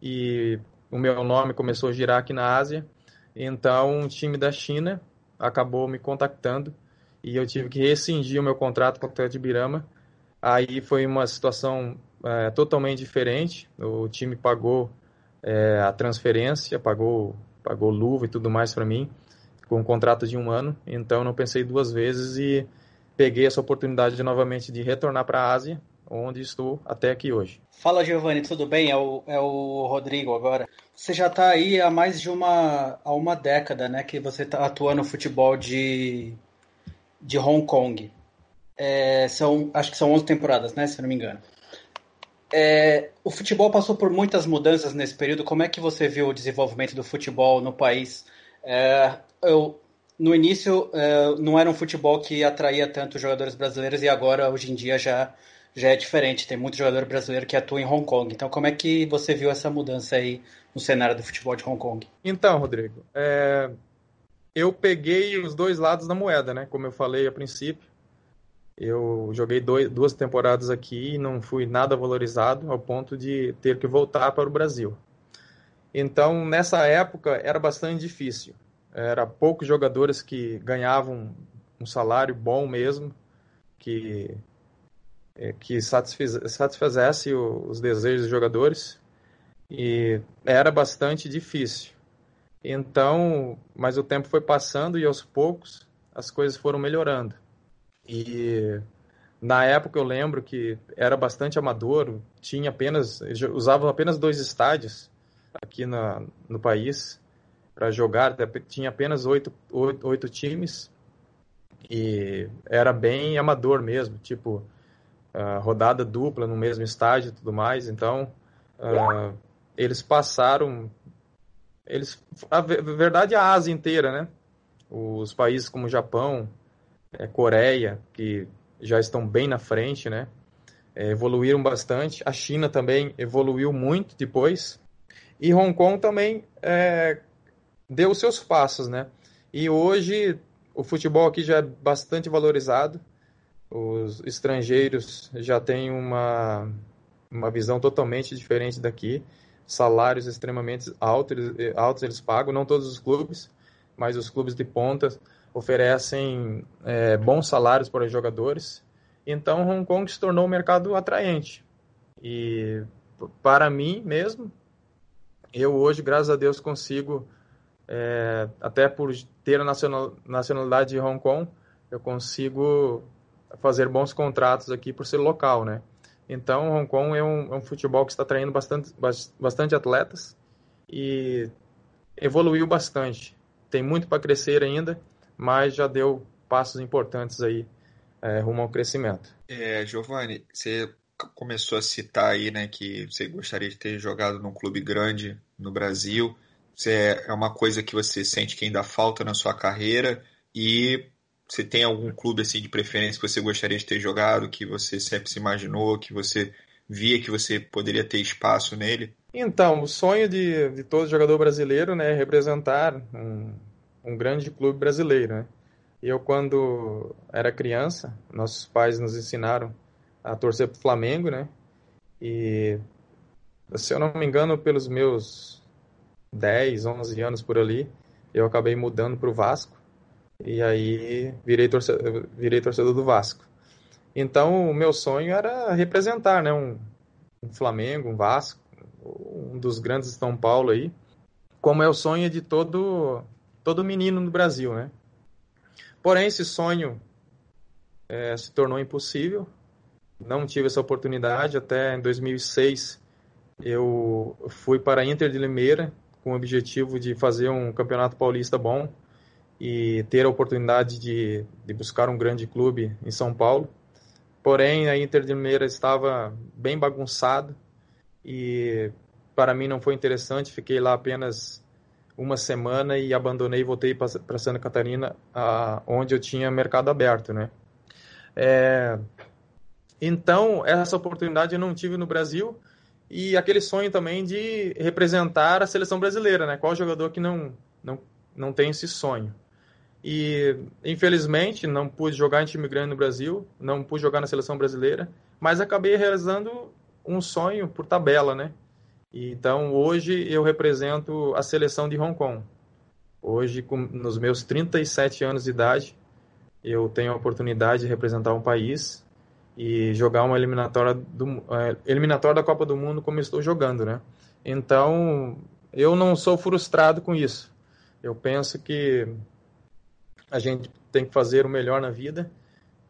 e o meu nome começou a girar aqui na Ásia, então um time da China acabou me contactando e eu tive que rescindir o meu contrato com o Atlético de Ibirama. Aí foi uma situação é, totalmente diferente. O time pagou é, a transferência, pagou, pagou luva e tudo mais para mim, com um contrato de um ano. Então não pensei duas vezes e peguei essa oportunidade de, novamente de retornar para a Ásia, onde estou até aqui hoje. Fala Giovanni, tudo bem? É o, é o Rodrigo agora. Você já está aí há mais de uma, há uma década, né, que você está atuando no futebol de, de Hong Kong. É, são, acho que são 11 temporadas, né, se não me engano. É, o futebol passou por muitas mudanças nesse período. Como é que você viu o desenvolvimento do futebol no país? É, eu, no início uh, não era um futebol que atraía tanto jogadores brasileiros e agora, hoje em dia, já, já é diferente. Tem muito jogador brasileiro que atua em Hong Kong. Então, como é que você viu essa mudança aí no cenário do futebol de Hong Kong? Então, Rodrigo, é... eu peguei os dois lados da moeda, né? Como eu falei a princípio, eu joguei dois, duas temporadas aqui e não fui nada valorizado ao ponto de ter que voltar para o Brasil. Então, nessa época, era bastante difícil. Era poucos jogadores que ganhavam um salário bom mesmo, que, que satisfiz, satisfizesse os desejos dos jogadores. E era bastante difícil. Então, mas o tempo foi passando e aos poucos as coisas foram melhorando. E na época eu lembro que era bastante amador, tinha apenas usavam apenas dois estádios aqui na, no país para jogar, tinha apenas oito, oito, oito, times e era bem amador mesmo, tipo rodada dupla no mesmo estádio e tudo mais. Então uh, eles passaram, eles a verdade é a Ásia inteira, né? Os países como Japão, é, Coreia, que já estão bem na frente, né? É, evoluíram bastante. A China também evoluiu muito depois. E Hong Kong também é, deu seus passos, né? E hoje o futebol aqui já é bastante valorizado. Os estrangeiros já têm uma, uma visão totalmente diferente daqui. Salários extremamente altos, altos eles pagam, não todos os clubes, mas os clubes de ponta oferecem é, bons salários para os jogadores. Então, Hong Kong se tornou um mercado atraente. E para mim mesmo, eu hoje, graças a Deus, consigo, é, até por ter a nacionalidade de Hong Kong, eu consigo fazer bons contratos aqui por ser local, né? Então, Hong Kong é um, é um futebol que está atraindo bastante, bastante atletas e evoluiu bastante. Tem muito para crescer ainda mas já deu passos importantes aí é, rumo ao crescimento. É, Giovanni, você começou a citar aí, né, que você gostaria de ter jogado num clube grande no Brasil. Você é uma coisa que você sente que ainda falta na sua carreira e você tem algum clube assim de preferência que você gostaria de ter jogado, que você sempre se imaginou, que você via que você poderia ter espaço nele? Então, o sonho de, de todo jogador brasileiro né, é representar um, um grande clube brasileiro, né? Eu, quando era criança, nossos pais nos ensinaram a torcer para o Flamengo, né? E, se eu não me engano, pelos meus 10, 11 anos por ali, eu acabei mudando para o Vasco. E aí virei torcedor, virei torcedor do Vasco. Então, o meu sonho era representar, né? Um, um Flamengo, um Vasco, um dos grandes de São Paulo aí. Como é o sonho de todo todo menino no Brasil, né? Porém, esse sonho é, se tornou impossível. Não tive essa oportunidade. Até em 2006, eu fui para a Inter de Limeira com o objetivo de fazer um campeonato paulista bom e ter a oportunidade de, de buscar um grande clube em São Paulo. Porém, a Inter de Limeira estava bem bagunçado e para mim não foi interessante. Fiquei lá apenas uma semana e abandonei e voltei para Santa Catarina, a, onde eu tinha mercado aberto, né? É, então, essa oportunidade eu não tive no Brasil e aquele sonho também de representar a seleção brasileira, né? Qual jogador que não, não, não tem esse sonho? E, infelizmente, não pude jogar em time grande no Brasil, não pude jogar na seleção brasileira, mas acabei realizando um sonho por tabela, né? Então, hoje eu represento a seleção de Hong Kong. Hoje, com, nos meus 37 anos de idade, eu tenho a oportunidade de representar um país e jogar uma eliminatória, do, é, eliminatória da Copa do Mundo como estou jogando, né? Então, eu não sou frustrado com isso. Eu penso que a gente tem que fazer o melhor na vida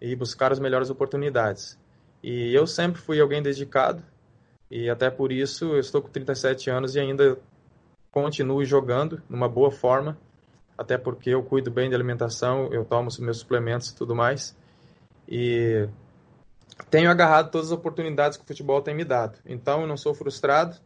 e buscar as melhores oportunidades. E eu sempre fui alguém dedicado, e até por isso eu estou com 37 anos e ainda continuo jogando numa boa forma, até porque eu cuido bem da alimentação, eu tomo os meus suplementos e tudo mais. E tenho agarrado todas as oportunidades que o futebol tem me dado. Então eu não sou frustrado,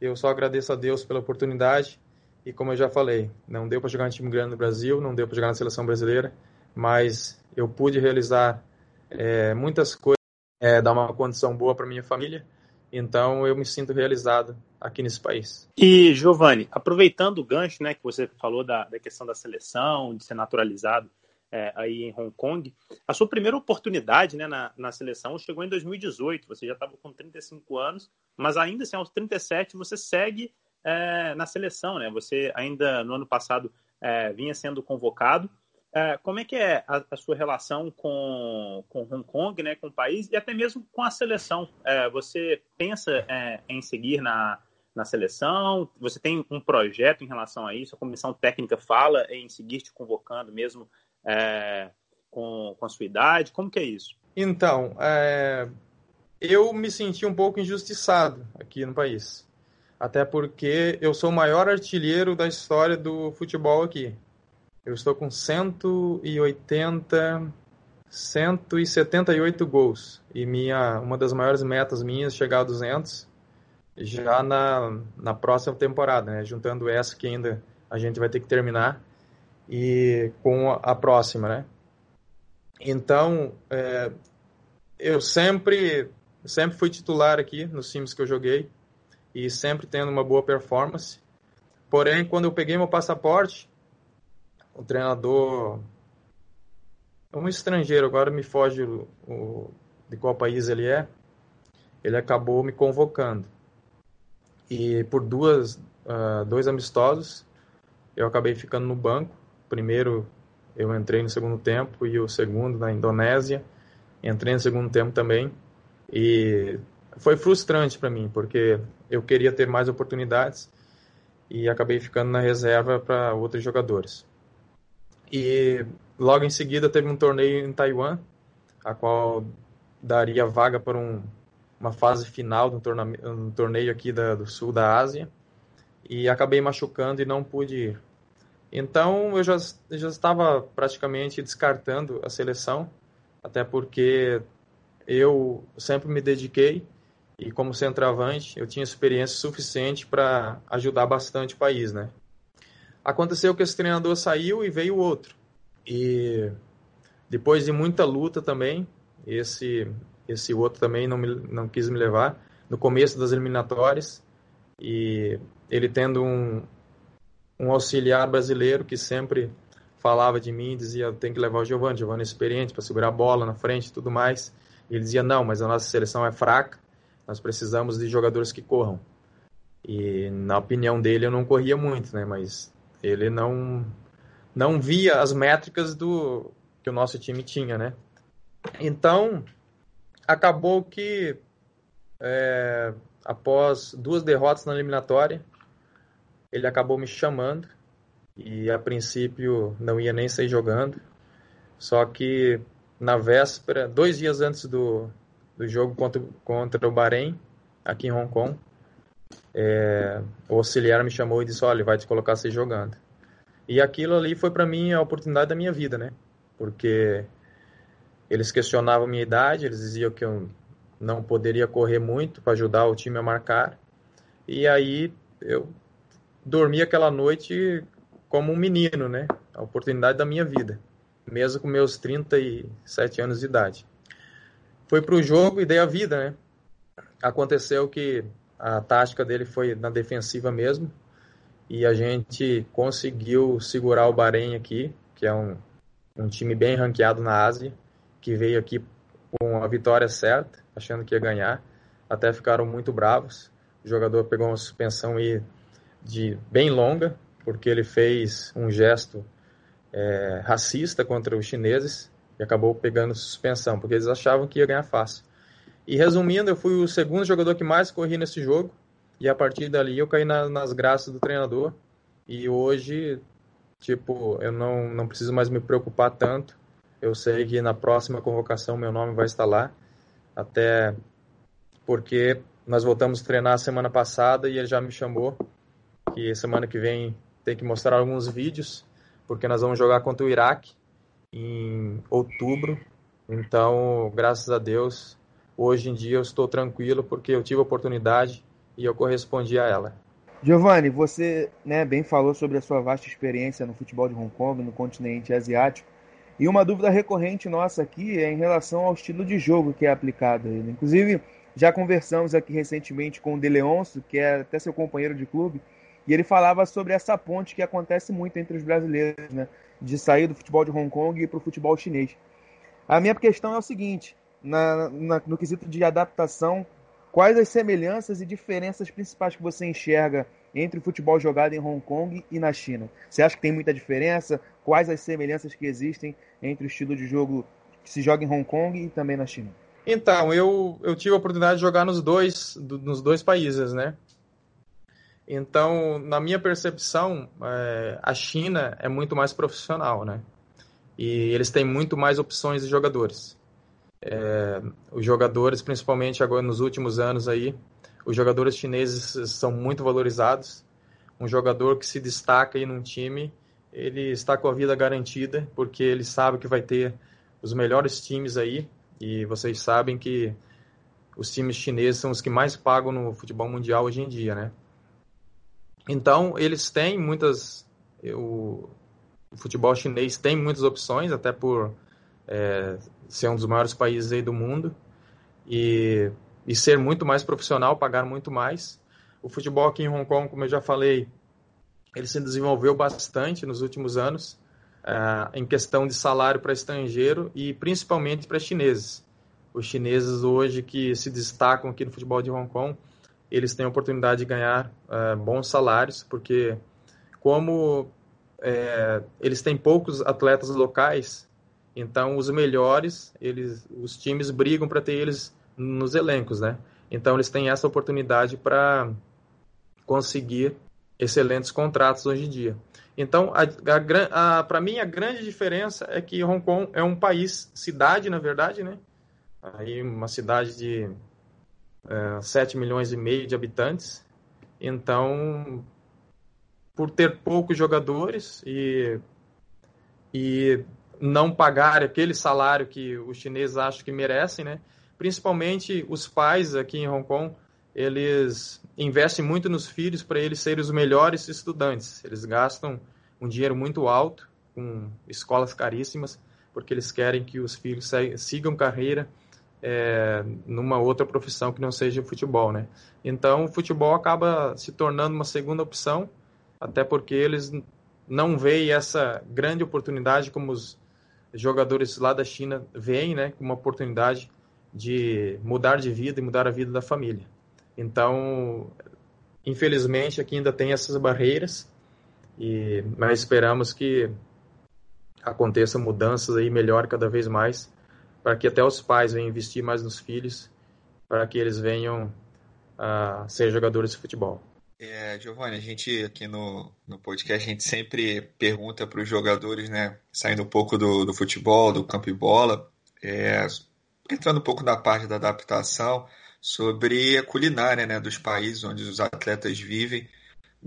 eu só agradeço a Deus pela oportunidade. E como eu já falei, não deu para jogar em time grande no Brasil, não deu para jogar na seleção brasileira, mas eu pude realizar é, muitas coisas, é, dar uma condição boa para minha família Então eu me sinto realizado aqui nesse país. E Giovanni, aproveitando o gancho, né, que você falou da, da questão da seleção, de ser naturalizado é, aí em Hong Kong, a sua primeira oportunidade, né, na, na seleção chegou em 2018. Você já estava com 35 anos, mas ainda assim aos 37 você segue é, na seleção, né? Você ainda no ano passado é, vinha sendo convocado. É, como é que é a, a, sua relação com, com Hong Kong, né, com o país e até mesmo com a seleção? Você pensa em seguir na, na seleção? Você tem um projeto em relação a isso? A comissão técnica fala em seguir te convocando mesmo com, com a sua idade? Como que é isso? Então, eu me senti um pouco injustiçado aqui no país. Até porque eu sou o maior artilheiro da história do futebol aqui. Eu estou com 180, 178 gols. E minha, uma das maiores metas minhas é chegar a 200 já na, na próxima temporada, né? Juntando essa que ainda a gente vai ter que terminar e com a próxima, né? Então, é, eu sempre, sempre fui titular aqui nos times que eu joguei e sempre tendo uma boa performance. Porém, quando eu peguei meu passaporte, o treinador, um estrangeiro, agora me foge o, o, de qual país ele é, ele acabou me convocando. E por duas, uh, dois amistosos, eu acabei ficando no banco. Primeiro, eu entrei no segundo tempo e o segundo na Indonésia. Entrei no segundo tempo também. E foi frustrante para mim, porque eu queria ter mais oportunidades e acabei ficando na reserva para outros jogadores. E logo em seguida teve um torneio em Taiwan, a qual daria vaga para um, uma fase final de um torneio, um torneio aqui da, do sul da Ásia e acabei machucando e não pude ir. Então eu já, já estava praticamente descartando a seleção, até porque eu sempre me dediquei e como centroavante eu tinha experiência suficiente para ajudar bastante o país, né? Aconteceu que esse treinador saiu e veio outro. E depois de muita luta também, esse esse outro também não, me, não quis me levar no começo das eliminatórias e ele tendo um, um auxiliar brasileiro que sempre falava de mim, dizia tem que levar o Giovanni, Giovanni é experiente para segurar a bola na frente e tudo mais. Ele dizia não, mas a nossa seleção é fraca nós precisamos de jogadores que corram. E na opinião dele eu não corria muito, né? Mas ele não não via as métricas do que o nosso time tinha, né? Então acabou que é, após duas derrotas na eliminatória ele acabou me chamando e a princípio não ia nem sair jogando. Só que na véspera, dois dias antes do, do jogo contra, contra o Bahrein, aqui em Hong Kong, é, o auxiliar me chamou e disse: Olha, vai te colocar se jogando. E aquilo ali foi para mim a oportunidade da minha vida, né? Porque eles questionavam minha idade, eles diziam que eu não poderia correr muito para ajudar o time a marcar. E aí eu dormi aquela noite como um menino, né? A oportunidade da minha vida, mesmo com meus 37 anos de idade foi para o jogo e dei a vida, né? Aconteceu que a tática dele foi na defensiva mesmo e a gente conseguiu segurar o Bahrein aqui, que é um, um time bem ranqueado na Ásia, que veio aqui com a vitória certa, achando que ia ganhar. Até ficaram muito bravos. O jogador pegou uma suspensão aí de bem longa, porque ele fez um gesto é, racista contra os chineses e acabou pegando suspensão, porque eles achavam que ia ganhar fácil. E resumindo, eu fui o segundo jogador que mais corri nesse jogo, e a partir dali eu caí na, nas graças do treinador. E hoje, tipo, eu não, não preciso mais me preocupar tanto. Eu sei que na próxima convocação meu nome vai estar lá, até porque nós voltamos a treinar semana passada e ele já me chamou que semana que vem tem que mostrar alguns vídeos, porque nós vamos jogar contra o Iraque em outubro. Então, graças a Deus, hoje em dia eu estou tranquilo porque eu tive a oportunidade e eu correspondi a ela. Giovanni, você né, bem falou sobre a sua vasta experiência no futebol de Hong Kong, no continente asiático. E uma dúvida recorrente nossa aqui é em relação ao estilo de jogo que é aplicado. Inclusive, Já conversamos aqui recentemente com o De Leonço, que é até seu companheiro de clube, e ele falava sobre essa ponte que acontece muito entre os brasileiros, né? De sair do futebol de Hong Kong e para o futebol chinês. A minha questão é o seguinte: na, na, no quesito de adaptação, quais as semelhanças e diferenças principais que você enxerga entre o futebol jogado em Hong Kong e na China? Você acha que tem muita diferença? Quais as semelhanças que existem entre o estilo de jogo que se joga em Hong Kong e também na China? Então, eu, eu tive a oportunidade de jogar nos dois, do, nos dois países, né? Então, na minha percepção, é, a China é muito mais profissional, né? E eles têm muito mais opções de jogadores. É, os jogadores, principalmente agora nos últimos anos aí, os jogadores chineses são muito valorizados. Um jogador que se destaca aí num time, ele está com a vida garantida, porque ele sabe que vai ter os melhores times aí. E vocês sabem que os times chineses são os que mais pagam no futebol mundial hoje em dia, né? Então, eles têm muitas. O, o futebol chinês tem muitas opções, até por é, ser um dos maiores países aí do mundo e, e ser muito mais profissional, pagar muito mais. O futebol aqui em Hong Kong, como eu já falei, ele se desenvolveu bastante nos últimos anos é, em questão de salário para estrangeiro e principalmente para chineses. Os chineses hoje que se destacam aqui no futebol de Hong Kong, eles têm a oportunidade de ganhar é, bons salários, porque como é, eles têm poucos atletas locais, então os melhores, eles, os times brigam para ter eles nos elencos, né? Então eles têm essa oportunidade para conseguir excelentes contratos hoje em dia. Então, para mim, a grande diferença é que Hong Kong é um país, cidade, na verdade, né? Aí uma cidade de é, 7 milhões e meio de habitantes. Então, por ter poucos jogadores e, e não pagar aquele salário que os chineses acham que merecem, né? Principalmente os pais aqui em Hong Kong, eles investem muito nos filhos para eles serem os melhores estudantes. Eles gastam um dinheiro muito alto com escolas caríssimas, porque eles querem que os filhos sigam carreira é, numa outra profissão que não seja o futebol, né? Então, o futebol acaba se tornando uma segunda opção, até porque eles não veem essa grande oportunidade como os jogadores lá da China veem, né, uma oportunidade de mudar de vida e mudar a vida da família. Então, infelizmente, aqui ainda tem essas barreiras, e mas esperamos que aconteçam mudanças aí, melhor cada vez mais, para que até os pais venham investir mais nos filhos, para que eles venham a ser jogadores de futebol. É, Giovanni, a gente aqui no, no podcast, a gente sempre pergunta para os jogadores, né, saindo um pouco do, do futebol, do campo e bola, é, entrando um pouco na parte da adaptação, sobre a culinária né, dos países onde os atletas vivem.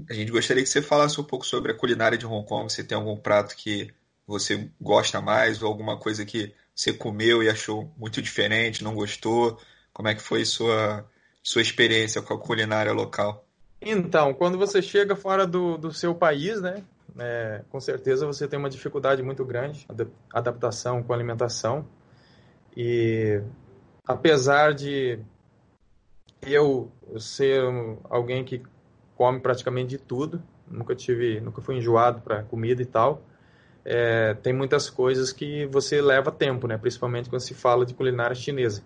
A gente gostaria que você falasse um pouco sobre a culinária de Hong Kong, se tem algum prato que você gosta mais ou alguma coisa que você comeu e achou muito diferente, não gostou. Como é que foi sua, sua experiência com a culinária local? Então, quando você chega fora do, do seu país, né, é, com certeza você tem uma dificuldade muito grande, adaptação com alimentação. E apesar de eu ser alguém que come praticamente de tudo, nunca tive, nunca fui enjoado para comida e tal, é, tem muitas coisas que você leva tempo, né, principalmente quando se fala de culinária chinesa.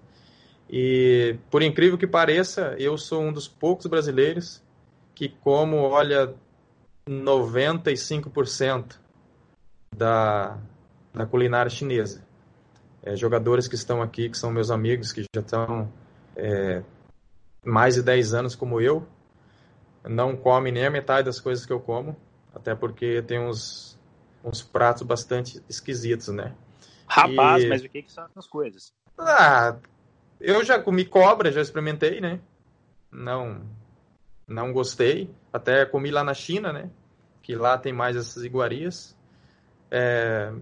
E por incrível que pareça, eu sou um dos poucos brasileiros que como, olha, 95% da, da culinária chinesa. É, jogadores que estão aqui, que são meus amigos, que já estão é, mais de 10 anos como eu, não comem nem a metade das coisas que eu como, até porque tem uns, uns pratos bastante esquisitos, né? Rapaz, e... mas o que, que são essas coisas? Ah, eu já comi cobra, já experimentei, né? Não, não gostei. Até comi lá na China, né? Que lá tem mais essas iguarias. É,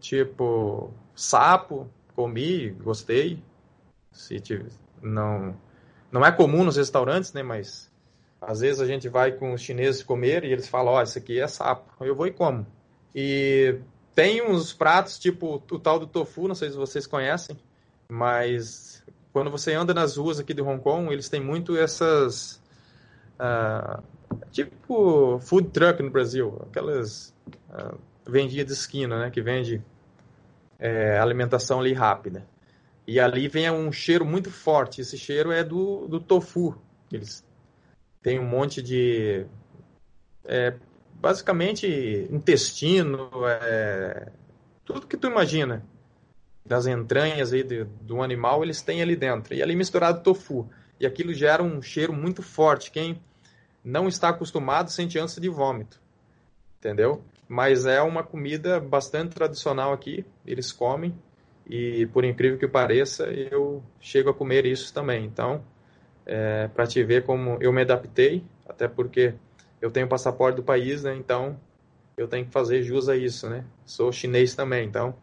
tipo, sapo, comi, gostei. Se tiver, não, não é comum nos restaurantes, né? Mas às vezes a gente vai com os chineses comer e eles falam, ó, oh, isso aqui é sapo. Eu vou e como. E tem uns pratos, tipo o tal do tofu, não sei se vocês conhecem, mas quando você anda nas ruas aqui de Hong Kong, eles têm muito essas. Uh, tipo food truck no Brasil, aquelas uh, de esquina, né? Que vende é, alimentação ali rápida. E ali vem um cheiro muito forte. Esse cheiro é do, do tofu. Eles têm um monte de. É, basicamente, intestino, é, tudo que tu imagina das entranhas aí do, do animal, eles têm ali dentro. E ali misturado tofu. E aquilo gera um cheiro muito forte. Quem não está acostumado sente ânsia de vômito. Entendeu? Mas é uma comida bastante tradicional aqui. Eles comem e por incrível que pareça, eu chego a comer isso também. Então, é, para te ver como eu me adaptei, até porque eu tenho passaporte do país, né? Então, eu tenho que fazer jus a isso, né? Sou chinês também, então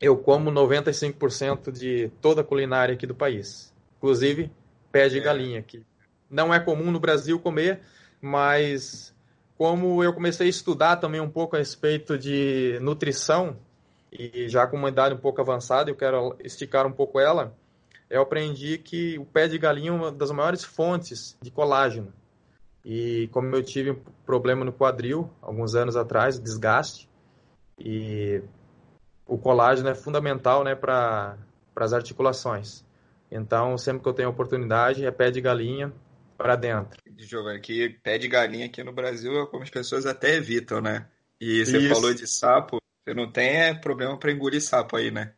eu como 95% de toda a culinária aqui do país, inclusive pé de é. galinha, que não é comum no Brasil comer, mas como eu comecei a estudar também um pouco a respeito de nutrição, e já com uma idade um pouco avançada, eu quero esticar um pouco ela, eu aprendi que o pé de galinha é uma das maiores fontes de colágeno. E como eu tive um problema no quadril alguns anos atrás, desgaste, e o colágeno é fundamental né, para as articulações. Então, sempre que eu tenho oportunidade, é pé de galinha para dentro. Giovanni, que pé de galinha aqui no Brasil é como as pessoas até evitam, né? E você Isso. falou de sapo, você não tem é, problema para engolir sapo aí, né?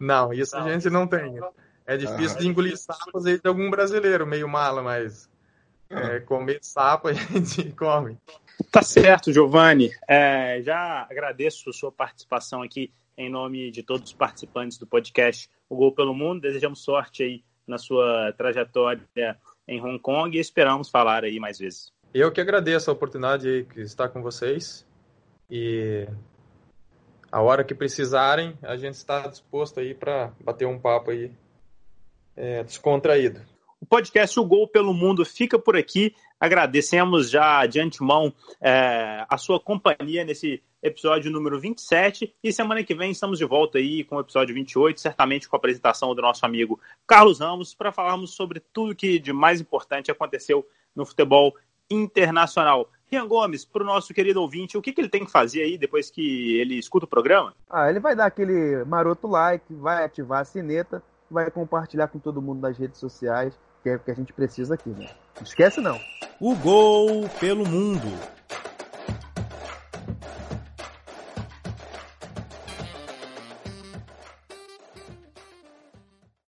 Não, isso não. a gente não tem. É difícil ah. de engolir sapos aí de algum brasileiro, meio mala, mas é, comer sapo a gente come. Tá certo, Giovanni. É, já agradeço a sua participação aqui em nome de todos os participantes do podcast O Gol pelo Mundo. Desejamos sorte aí na sua trajetória em Hong Kong e esperamos falar aí mais vezes. Eu que agradeço a oportunidade de estar com vocês e a hora que precisarem, a gente está disposto aí para bater um papo aí é, descontraído. O podcast O Gol pelo Mundo fica por aqui. Agradecemos já de antemão é, a sua companhia nesse episódio número 27 e semana que vem estamos de volta aí com o episódio 28, certamente com a apresentação do nosso amigo Carlos Ramos para falarmos sobre tudo que de mais importante aconteceu no futebol internacional. Rian Gomes, para o nosso querido ouvinte, o que, que ele tem que fazer aí depois que ele escuta o programa? Ah, ele vai dar aquele maroto like, vai ativar a sineta, vai compartilhar com todo mundo nas redes sociais, que é o que a gente precisa aqui, né? Não esquece não. O gol pelo mundo.